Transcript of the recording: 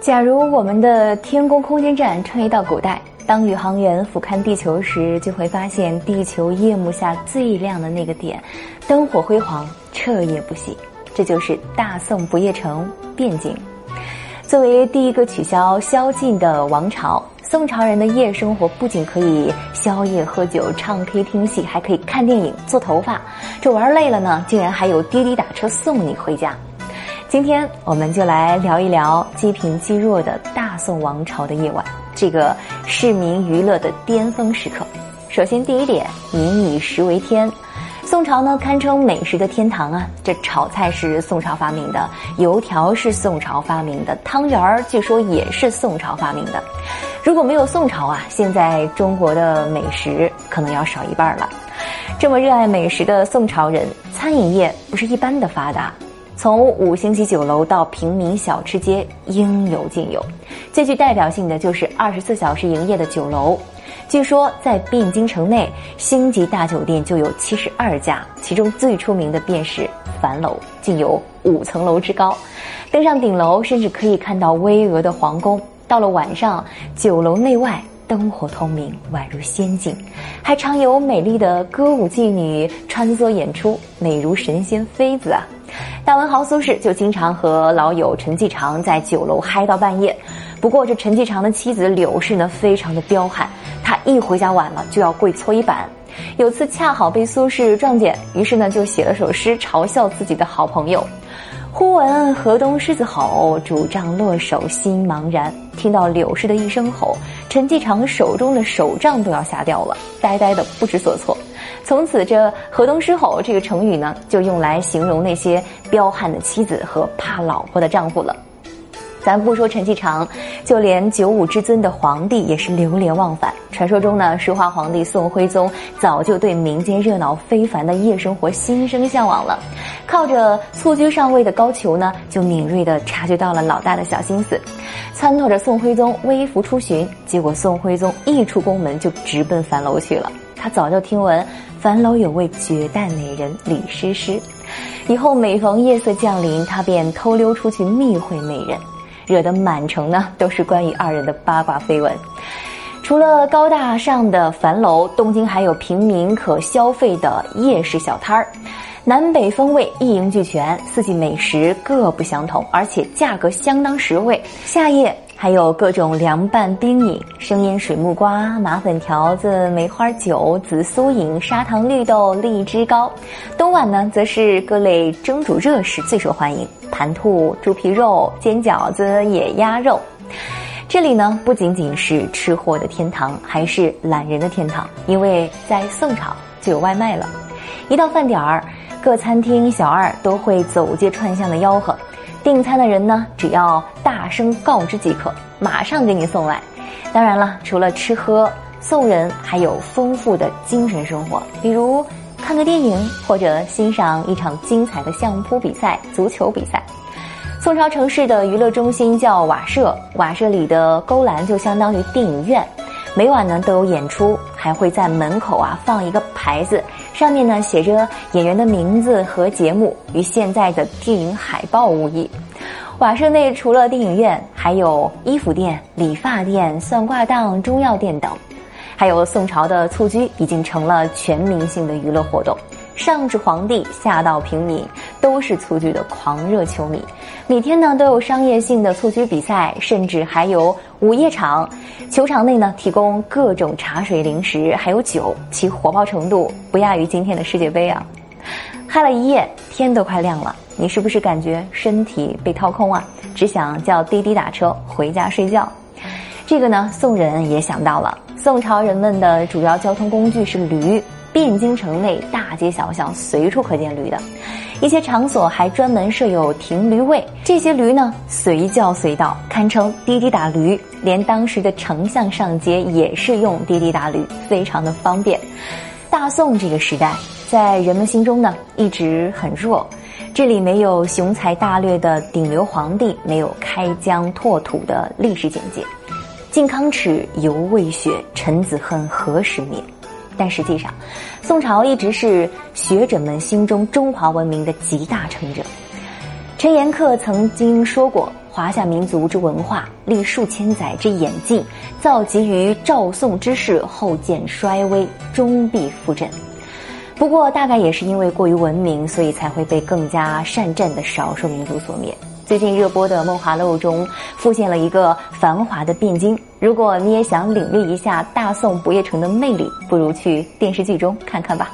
假如我们的天宫空间站穿越到古代，当宇航员俯瞰地球时，就会发现地球夜幕下最亮的那个点，灯火辉煌，彻夜不息。这就是大宋不夜城汴京。作为第一个取消宵禁的王朝，宋朝人的夜生活不仅可以宵夜喝酒、唱 K 听戏，还可以看电影、做头发。这玩累了呢，竟然还有滴滴打车送你回家。今天我们就来聊一聊积贫积弱的大宋王朝的夜晚，这个市民娱乐的巅峰时刻。首先，第一点，民以食为天。宋朝呢，堪称美食的天堂啊！这炒菜是宋朝发明的，油条是宋朝发明的，汤圆儿据说也是宋朝发明的。如果没有宋朝啊，现在中国的美食可能要少一半了。这么热爱美食的宋朝人，餐饮业不是一般的发达。从五星级酒楼到平民小吃街，应有尽有。最具代表性的就是二十四小时营业的酒楼。据说在汴京城内，星级大酒店就有七十二家，其中最出名的便是樊楼，竟有五层楼之高。登上顶楼，甚至可以看到巍峨的皇宫。到了晚上，酒楼内外灯火通明，宛如仙境，还常有美丽的歌舞妓女穿梭演出，美如神仙妃子啊！大文豪苏轼就经常和老友陈继常在酒楼嗨到半夜。不过这陈继常的妻子柳氏呢，非常的彪悍，她一回家晚了就要跪搓衣板。有次恰好被苏轼撞见，于是呢就写了首诗嘲笑自己的好朋友：“忽闻河东狮子吼，拄杖落手心茫然。”听到柳氏的一声吼，陈继常手中的手杖都要吓掉了，呆呆的不知所措。从此，这“河东狮吼”这个成语呢，就用来形容那些彪悍的妻子和怕老婆的丈夫了。咱不说陈继常，就连九五之尊的皇帝也是流连忘返。传说中呢，书画皇帝宋徽宗早就对民间热闹非凡的夜生活心生向往了，靠着蹴鞠上位的高俅呢，就敏锐地察觉到了老大的小心思，撺掇着宋徽宗微服出巡。结果宋徽宗一出宫门就直奔樊楼去了。他早就听闻。樊楼有位绝代美人李师师，以后每逢夜色降临，他便偷溜出去密会美人，惹得满城呢都是关于二人的八卦绯闻。除了高大上的樊楼，东京还有平民可消费的夜市小摊儿，南北风味一应俱全，四季美食各不相同，而且价格相当实惠。夏夜。还有各种凉拌冰饮，生腌水木瓜、麻粉条子、梅花酒、紫苏饮、砂糖绿豆、荔枝糕。冬晚呢，则是各类蒸煮热食最受欢迎，盘兔、猪皮肉、煎饺子、野鸭肉。这里呢，不仅仅是吃货的天堂，还是懒人的天堂，因为在宋朝就有外卖了。一到饭点儿，各餐厅小二都会走街串巷的吆喝。订餐的人呢，只要大声告知即可，马上给你送来。当然了，除了吃喝，送人还有丰富的精神生活，比如看个电影或者欣赏一场精彩的相扑比赛、足球比赛。宋朝城市的娱乐中心叫瓦舍，瓦舍里的勾栏就相当于电影院。每晚呢都有演出，还会在门口啊放一个牌子，上面呢写着演员的名字和节目，与现在的电影海报无异。瓦舍内除了电影院，还有衣服店、理发店、算卦档、中药店等，还有宋朝的蹴鞠已经成了全民性的娱乐活动。上至皇帝，下到平民，都是蹴鞠的狂热球迷。每天呢都有商业性的蹴鞠比赛，甚至还有午夜场。球场内呢提供各种茶水、零食，还有酒，其火爆程度不亚于今天的世界杯啊！嗨了一夜，天都快亮了，你是不是感觉身体被掏空啊？只想叫滴滴打车回家睡觉。这个呢，宋人也想到了。宋朝人们的主要交通工具是驴。汴京城内大街小巷随处可见驴的，一些场所还专门设有停驴位。这些驴呢，随叫随到，堪称滴滴打驴。连当时的丞相上街也是用滴滴打驴，非常的方便。大宋这个时代，在人们心中呢，一直很弱。这里没有雄才大略的顶流皇帝，没有开疆拓土的历史简介。靖康耻，犹未雪；臣子恨，何时灭？但实际上，宋朝一直是学者们心中中华文明的集大成者。陈寅恪曾经说过：“华夏民族之文化，历数千载之演进，造极于赵宋之势，后见衰微，终必复振。不过，大概也是因为过于文明，所以才会被更加善战的少数民族所灭。最近热播的《梦华录》中，复现了一个繁华的汴京。如果你也想领略一下大宋不夜城的魅力，不如去电视剧中看看吧。